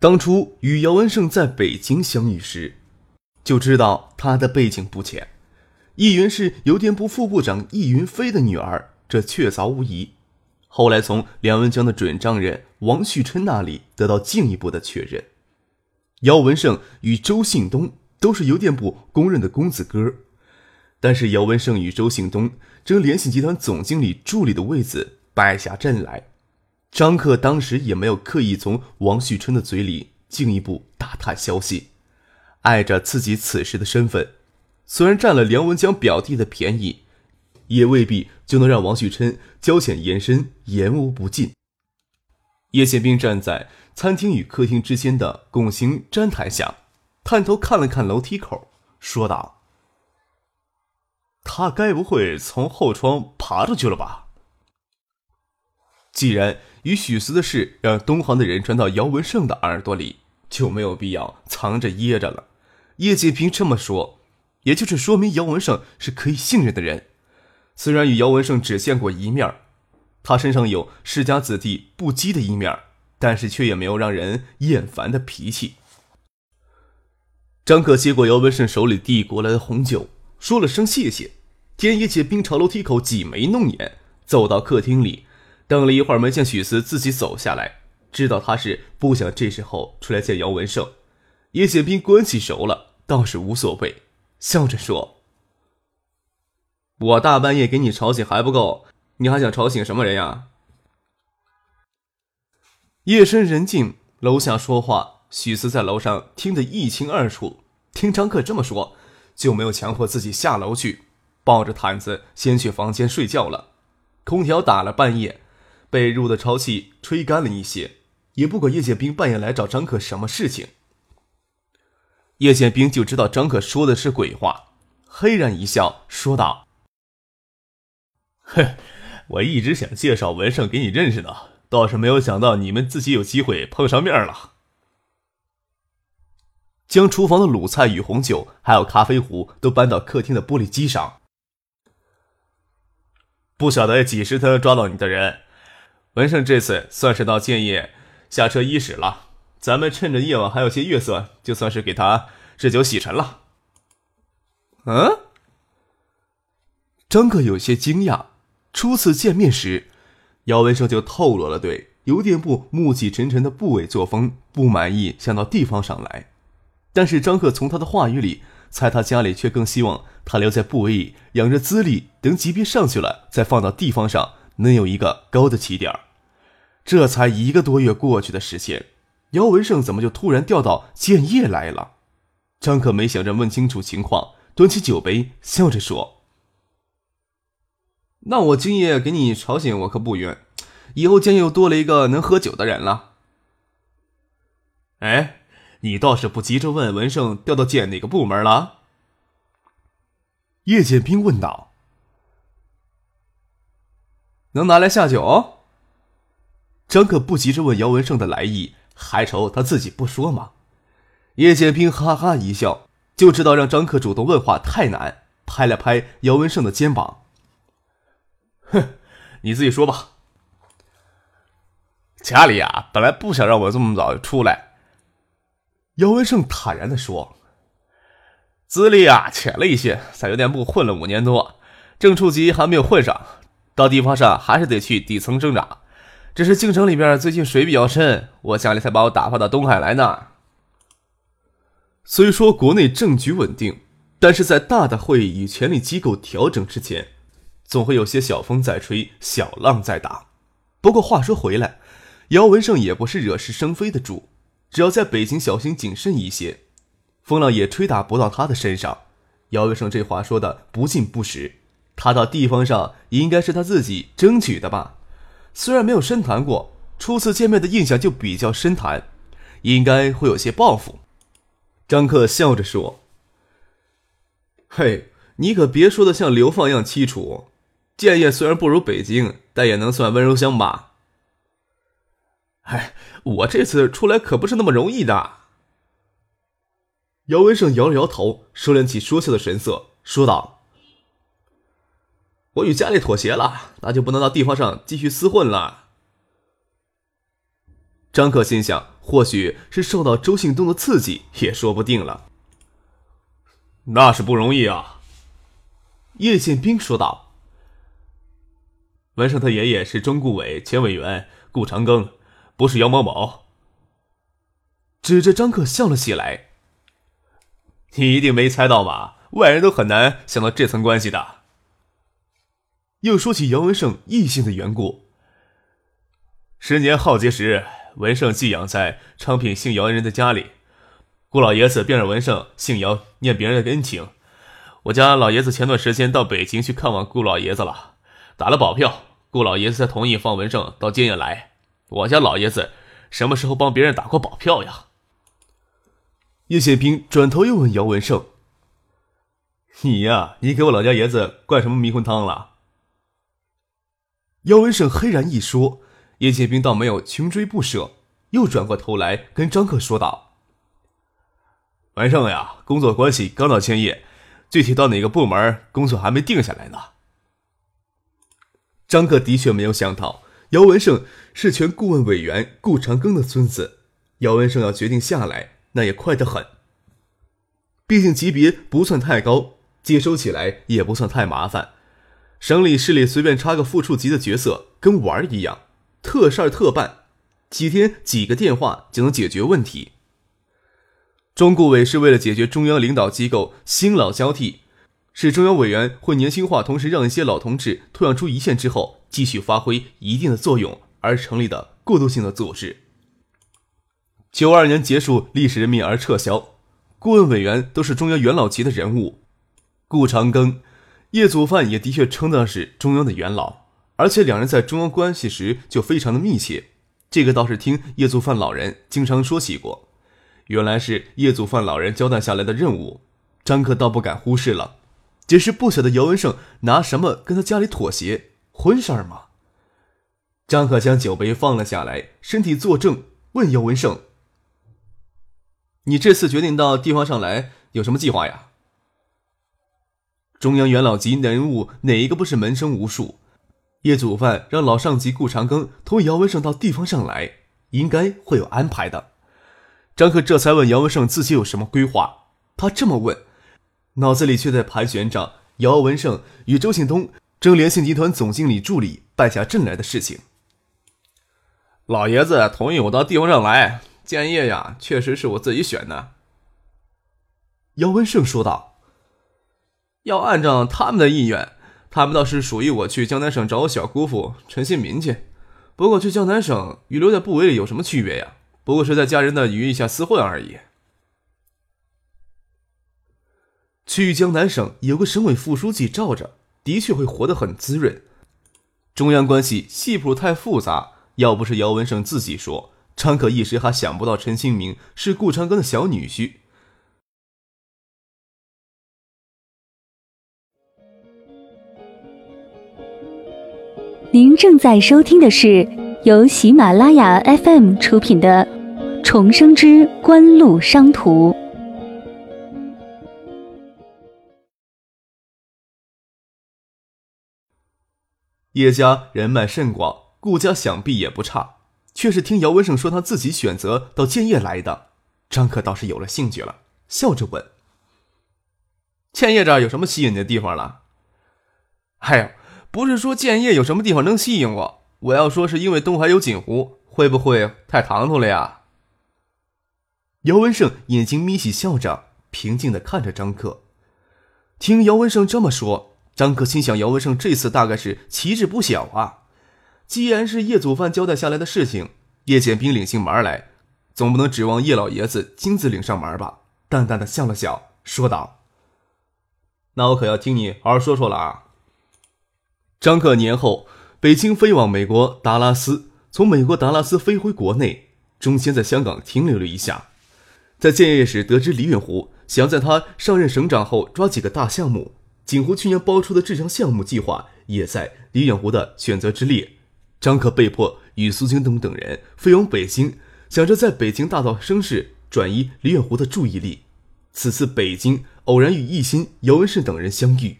当初与姚文胜在北京相遇时，就知道他的背景不浅。易云是邮电部副部长易云飞的女儿，这确凿无疑。后来从梁文江的准丈人王旭琛那里得到进一步的确认。姚文胜与周信东都是邮电部公认的公子哥，但是姚文胜与周信东争联信集团总经理助理的位子败下阵来。张克当时也没有刻意从王旭春的嘴里进一步打探消息，碍着自己此时的身份，虽然占了梁文江表弟的便宜，也未必就能让王旭春交浅言深，言无不尽。叶宪兵站在餐厅与客厅之间的拱形毡台下，探头看了看楼梯口，说道：“他该不会从后窗爬出去了吧？既然……”与许思的事让东航的人传到姚文胜的耳朵里，就没有必要藏着掖着了。叶剑平这么说，也就是说明姚文胜是可以信任的人。虽然与姚文胜只见过一面，他身上有世家子弟不羁的一面，但是却也没有让人厌烦的脾气。张可接过姚文胜手里递过来的红酒，说了声谢谢，见叶剑冰朝楼梯口挤眉弄眼，走到客厅里。等了一会儿，没见许思自己走下来，知道他是不想这时候出来见姚文胜。叶剑兵关系熟了，倒是无所谓，笑着说：“我大半夜给你吵醒还不够，你还想吵醒什么人呀？”夜深人静，楼下说话，许思在楼上听得一清二楚。听张克这么说，就没有强迫自己下楼去，抱着毯子先去房间睡觉了。空调打了半夜。被褥的潮气吹干了一些，也不管叶剑兵半夜来找张可什么事情。叶剑兵就知道张可说的是鬼话，嘿然一笑，说道：“哼，我一直想介绍文胜给你认识呢，倒是没有想到你们自己有机会碰上面了。”将厨房的卤菜与红酒，还有咖啡壶都搬到客厅的玻璃机上。不晓得几时才能抓到你的人。文胜这次算是到建业下车伊始了，咱们趁着夜晚还有些月色，就算是给他置酒洗尘了。嗯？张克有些惊讶，初次见面时，姚文胜就透露了对邮电部暮气沉沉的部委作风不满意，想到地方上来。但是张克从他的话语里猜，他家里却更希望他留在部委养着资历，等级别上去了再放到地方上。能有一个高的起点这才一个多月过去的时间，姚文胜怎么就突然调到建业来了？张可没想着问清楚情况，端起酒杯，笑着说：“那我今夜给你吵醒，我可不冤。以后建业又多了一个能喝酒的人了。”哎，你倒是不急着问文胜调到建哪个部门了？叶建兵问道。能拿来下酒？张可不急着问姚文胜的来意，还愁他自己不说吗？叶剑平哈哈一笑，就知道让张可主动问话太难，拍了拍姚文胜的肩膀：“哼，你自己说吧。”家里啊，本来不想让我这么早就出来。姚文胜坦然的说：“资历啊，浅了一些，在邮电部混了五年多，正处级还没有混上。”到地方上还是得去底层挣扎，只是京城里边最近水比较深，我家里才把我打发到东海来呢。虽说国内政局稳定，但是在大的会议与权力机构调整之前，总会有些小风在吹，小浪在打。不过话说回来，姚文胜也不是惹是生非的主，只要在北京小心谨慎一些，风浪也吹打不到他的身上。姚文胜这话说的不尽不实。他到地方上应该是他自己争取的吧？虽然没有深谈过，初次见面的印象就比较深谈，应该会有些报复。张克笑着说：“嘿，你可别说的像流放一样凄楚。建业虽然不如北京，但也能算温柔乡吧？”哎，我这次出来可不是那么容易的。姚文胜摇了摇头，收敛起说笑的神色，说道：“我与家里妥协了，那就不能到地方上继续厮混了。”张克心想，或许是受到周信东的刺激，也说不定了。那是不容易啊。叶剑兵说道：“文胜他爷爷是中顾委前委员顾长庚，不是姚某某。”指着张克笑了起来。你一定没猜到吧？外人都很难想到这层关系的。又说起姚文胜异姓的缘故。十年浩劫时，文胜寄养在昌平姓姚人的家里，顾老爷子便让文胜姓姚念别人的恩情。我家老爷子前段时间到北京去看望顾老爷子了，打了保票，顾老爷子才同意放文胜到监狱来。我家老爷子什么时候帮别人打过保票呀？叶宪兵转头又问姚文胜：“你呀，你给我老家爷子灌什么迷魂汤了？”姚文胜黑然一说，叶剑兵倒没有穷追不舍，又转过头来跟张克说道：“文胜呀，工作关系刚到千叶，具体到哪个部门工作还没定下来呢。”张克的确没有想到，姚文胜是全顾问委员顾长庚的孙子。姚文胜要决定下来。那也快得很。毕竟级别不算太高，接收起来也不算太麻烦。省里市里随便插个副处级的角色，跟玩儿一样，特事儿特办，几天几个电话就能解决问题。中顾委是为了解决中央领导机构新老交替，使中央委员会年轻化，同时让一些老同志退让出一线之后，继续发挥一定的作用而成立的过渡性的组织。九二年结束历史任命而撤销，顾问委员都是中央元老级的人物，顾长庚、叶祖范也的确称得上是中央的元老，而且两人在中央关系时就非常的密切。这个倒是听叶祖范老人经常说起过，原来是叶祖范老人交代下来的任务，张克倒不敢忽视了。只是不晓得姚文胜拿什么跟他家里妥协，婚事儿吗？张克将酒杯放了下来，身体坐正，问姚文胜。你这次决定到地方上来，有什么计划呀？中央元老级人物哪一个不是门生无数？叶祖范让老上级顾长庚同姚文胜到地方上来，应该会有安排的。张克这才问姚文胜自己有什么规划。他这么问，脑子里却在盘旋着姚文胜与周庆东争联信集团总经理助理败下阵来的事情。老爷子同意我到地方上来。建业呀，确实是我自己选的。”姚文胜说道。“要按照他们的意愿，他们倒是属意我去江南省找我小姑父陈新民去。不过去江南省与留在部委里有什么区别呀？不过是在家人的羽翼下厮混而已。去江南省有个省委副书记罩着，的确会活得很滋润。中央关系系谱太复杂，要不是姚文胜自己说。”张可一时还想不到陈新明是顾长庚的小女婿。您正在收听的是由喜马拉雅 FM 出品的《重生之官路商途》。叶家人脉甚广，顾家想必也不差。却是听姚文胜说他自己选择到建业来的，张克倒是有了兴趣了，笑着问：“建业这儿有什么吸引的地方了？”“哎呀，不是说建业有什么地方能吸引我，我要说是因为东海有锦湖，会不会太唐突了呀？”姚文胜眼睛眯起，笑着，平静的看着张克。听姚文胜这么说，张克心想：姚文胜这次大概是旗帜不小啊。既然是叶祖范交代下来的事情，叶剑兵领进门来，总不能指望叶老爷子亲自领上门吧？淡淡的笑了笑，说道：“那我可要听你好好说说了啊。”张克年后北京飞往美国达拉斯，从美国达拉斯飞回国内，中间在香港停留了一下。在建业时得知李远湖想在他上任省长后抓几个大项目，锦湖去年包出的这项项目计划也在李远湖的选择之列。张克被迫与苏京东等人飞往北京，想着在北京大造声势，转移李远湖的注意力。此次北京偶然与奕欣、姚文胜等人相遇。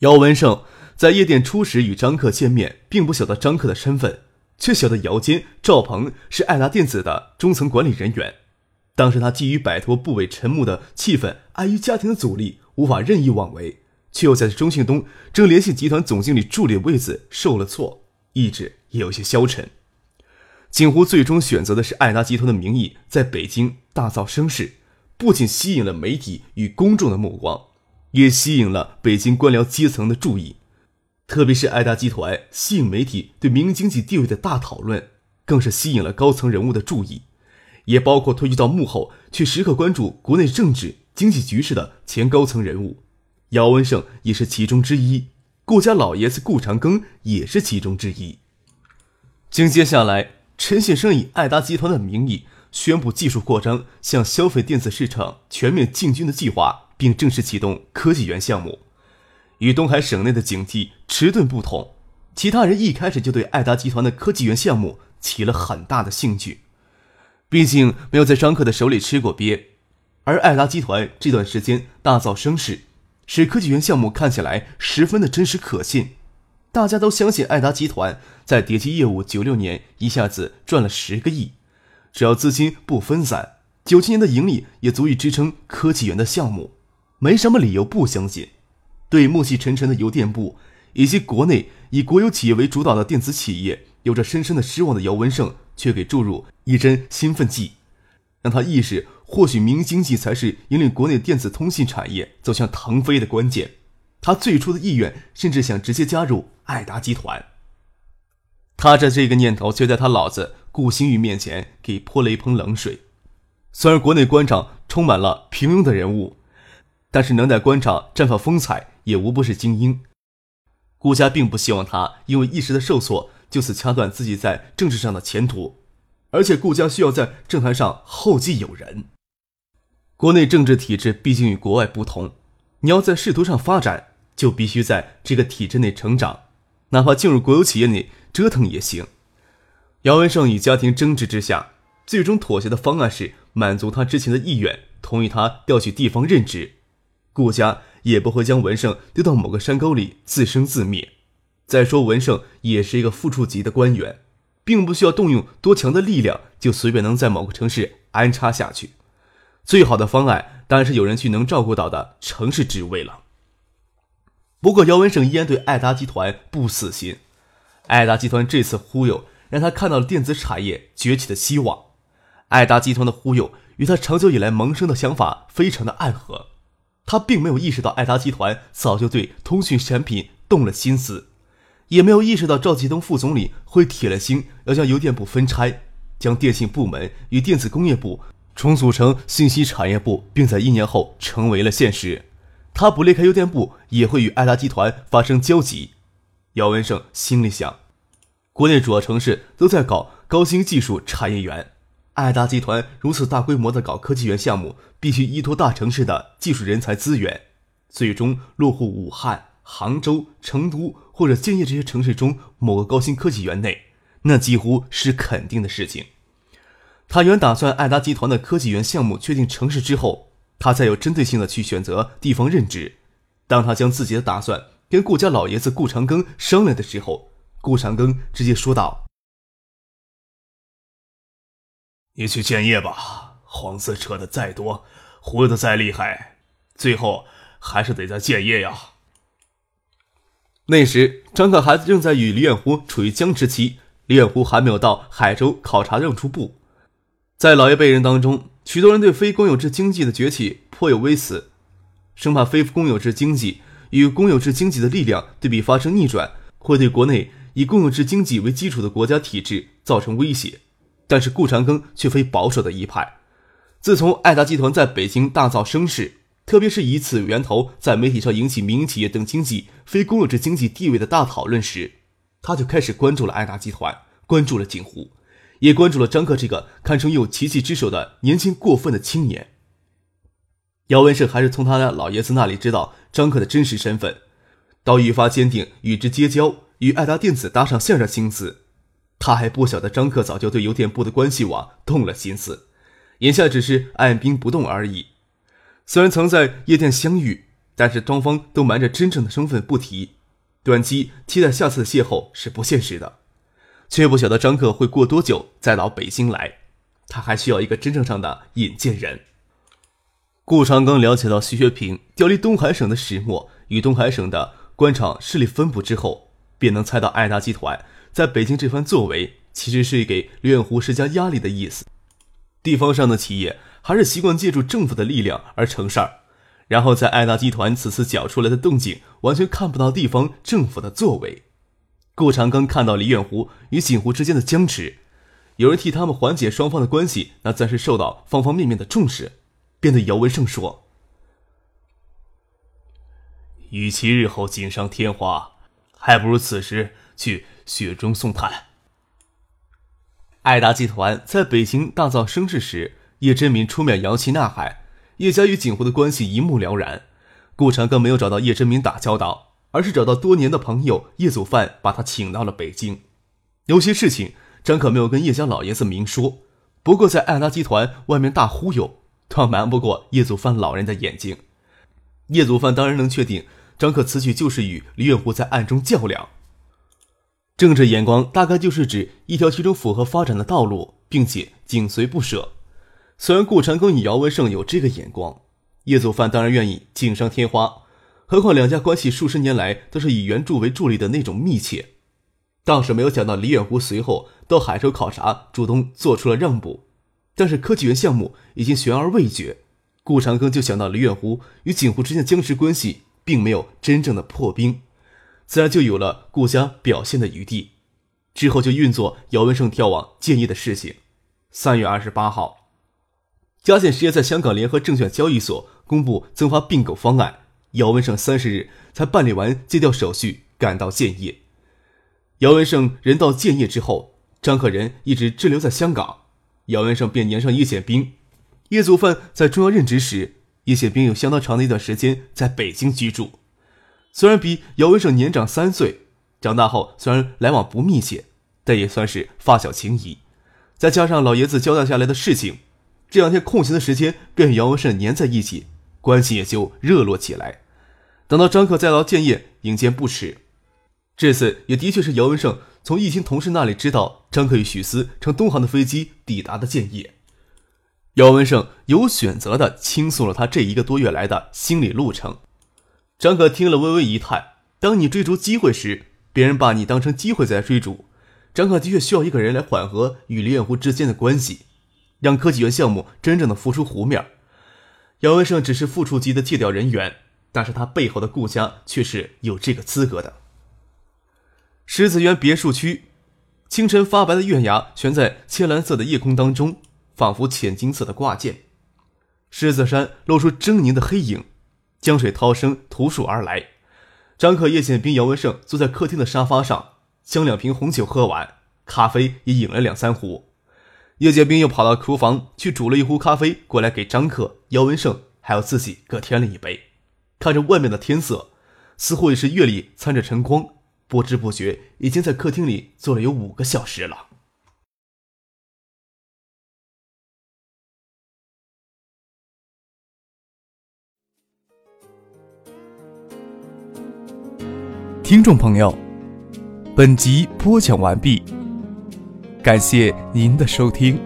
姚文胜在夜店初时与张克见面，并不晓得张克的身份，却晓得姚坚、赵鹏是爱达电子的中层管理人员。当时他基于摆脱部委沉默的气氛，碍于家庭的阻力，无法任意妄为，却又在钟庆东正联系集团总经理助理位子受了挫，意志也有些消沉。锦湖最终选择的是爱达集团的名义，在北京大造声势。不仅吸引了媒体与公众的目光，也吸引了北京官僚阶层的注意。特别是爱达集团吸引媒体对民营经济地位的大讨论，更是吸引了高层人物的注意，也包括退居到幕后却时刻关注国内政治经济局势的前高层人物。姚文胜也是其中之一，顾家老爷子顾长庚也是其中之一。紧接下来，陈先生以爱达集团的名义。宣布技术扩张，向消费电子市场全面进军的计划，并正式启动科技园项目。与东海省内的警惕迟钝不同，其他人一开始就对爱达集团的科技园项目起了很大的兴趣。毕竟没有在张克的手里吃过鳖，而爱达集团这段时间大造声势，使科技园项目看起来十分的真实可信。大家都相信爱达集团在叠机业务九六年一下子赚了十个亿。只要资金不分散，九七年的盈利也足以支撑科技园的项目，没什么理由不相信。对暮气沉沉的邮电部以及国内以国有企业为主导的电子企业有着深深的失望的姚文胜，却给注入一针兴奋剂，让他意识或许民营经济才是引领国内电子通信产业走向腾飞的关键。他最初的意愿甚至想直接加入爱达集团。他的这个念头，却在他老子。顾星宇面前给泼了一盆冷水。虽然国内官场充满了平庸的人物，但是能在官场绽放风采也无不是精英。顾家并不希望他因为一时的受挫就此掐断自己在政治上的前途，而且顾家需要在政坛上后继有人。国内政治体制毕竟与国外不同，你要在仕途上发展，就必须在这个体制内成长，哪怕进入国有企业内折腾也行。姚文胜与家庭争执之下，最终妥协的方案是满足他之前的意愿，同意他调去地方任职。顾家也不会将文胜丢到某个山沟里自生自灭。再说，文胜也是一个副处级的官员，并不需要动用多强的力量就随便能在某个城市安插下去。最好的方案当然是有人去能照顾到的城市职位了。不过，姚文胜依然对爱达集团不死心。爱达集团这次忽悠。让他看到了电子产业崛起的希望。爱达集团的忽悠与他长久以来萌生的想法非常的暗合。他并没有意识到爱达集团早就对通讯产品动了心思，也没有意识到赵继东副总理会铁了心要将邮电部分拆，将电信部门与电子工业部重组成信息产业部，并在一年后成为了现实。他不离开邮电部，也会与爱达集团发生交集。姚文胜心里想。国内主要城市都在搞高新技术产业园，爱达集团如此大规模的搞科技园项目，必须依托大城市的技术人才资源，最终落户武汉、杭州、成都或者建业这些城市中某个高新科技园内，那几乎是肯定的事情。他原打算爱达集团的科技园项目确定城市之后，他再有针对性的去选择地方任职。当他将自己的打算跟顾家老爷子顾长庚商量的时候，顾长庚直接说道：“你去建业吧，黄色扯的再多，忽悠的再厉害，最后还是得在建业呀。”那时，张可还正在与李远湖处于僵持期，李远湖还没有到海州考察任处部。在老一辈人当中，许多人对非公有制经济的崛起颇有微词，生怕非公有制经济与公有制经济的力量对比发生逆转，会对国内。以公有制经济为基础的国家体制造成威胁，但是顾长庚却非保守的一派。自从爱达集团在北京大造声势，特别是以此源头在媒体上引起民营企业等经济非公有制经济地位的大讨论时，他就开始关注了爱达集团，关注了锦湖，也关注了张克这个堪称有奇迹之手的年轻过分的青年。姚文胜还是从他的老爷子那里知道张克的真实身份，到愈发坚定与之结交，与爱达电子搭上线的心思。他还不晓得张克早就对邮电部的关系网动了心思，眼下只是按兵不动而已。虽然曾在夜店相遇，但是双方都瞒着真正的身份不提，短期期待下次的邂逅是不现实的。却不晓得张克会过多久再到北京来，他还需要一个真正上的引荐人。顾长庚了解到徐学平调离东海省的始末与东海省的官场势力分布之后，便能猜到爱达集团在北京这番作为，其实是给刘远湖施加压力的意思。地方上的企业还是习惯借助政府的力量而成事儿，然后在爱达集团此次搅出来的动静，完全看不到地方政府的作为。顾长庚看到李远湖与锦湖之间的僵持，有人替他们缓解双方的关系，那暂时受到方方面面的重视，便对姚文胜说：“与其日后锦上添花，还不如此时去雪中送炭。”爱达集团在北京大造声势时，叶真民出面摇旗呐喊，叶家与景湖的关系一目了然。顾长庚没有找到叶真民打交道。而是找到多年的朋友叶祖范，把他请到了北京。有些事情张可没有跟叶家老爷子明说，不过在爱达集团外面大忽悠，他瞒不过叶祖范老人的眼睛。叶祖范当然能确定张可此举就是与李远湖在暗中较量。政治眼光大概就是指一条其中符合发展的道路，并且紧随不舍。虽然顾长庚与姚文胜有这个眼光，叶祖范当然愿意锦上添花。何况两家关系数十年来都是以援助为助力的那种密切，倒是没有想到李远湖随后到海州考察，主动做出了让步。但是科技园项目已经悬而未决，顾长庚就想到李远湖与景湖之间的僵持关系并没有真正的破冰，自然就有了顾家表现的余地。之后就运作姚文胜调往建业的事情。三月二十八号，嘉信实业在香港联合证券交易所公布增发并购方案。姚文胜三十日才办理完借调手续，赶到建业。姚文胜人到建业之后，张可人一直滞留在香港，姚文胜便粘上叶显兵。叶祖范在中央任职时，叶显兵有相当长的一段时间在北京居住。虽然比姚文胜年长三岁，长大后虽然来往不密切，但也算是发小情谊。再加上老爷子交代下来的事情，这两天空闲的时间便与姚文胜粘在一起，关系也就热络起来。等到张克再到建业迎接不迟，这次也的确是姚文胜从易兴同事那里知道张克与许思乘东航的飞机抵达的建业。姚文胜有选择的倾诉了他这一个多月来的心理路程。张可听了微微一叹：当你追逐机会时，别人把你当成机会在追逐。张可的确需要一个人来缓和与李远湖之间的关系，让科技园项目真正的浮出湖面。姚文胜只是副处级的借调人员。但是他背后的顾家却是有这个资格的。狮子园别墅区，清晨发白的月牙悬在浅蓝色的夜空当中，仿佛浅金色的挂件。狮子山露出狰狞的黑影，江水涛声徒数而来。张可、叶显兵、姚文胜坐在客厅的沙发上，将两瓶红酒喝完，咖啡也饮了两三壶。叶显兵又跑到厨房去煮了一壶咖啡过来给张可、姚文胜还有自己各添了一杯。看着外面的天色，似乎也是月里掺着晨光，不知不觉已经在客厅里坐了有五个小时了。听众朋友，本集播讲完毕，感谢您的收听。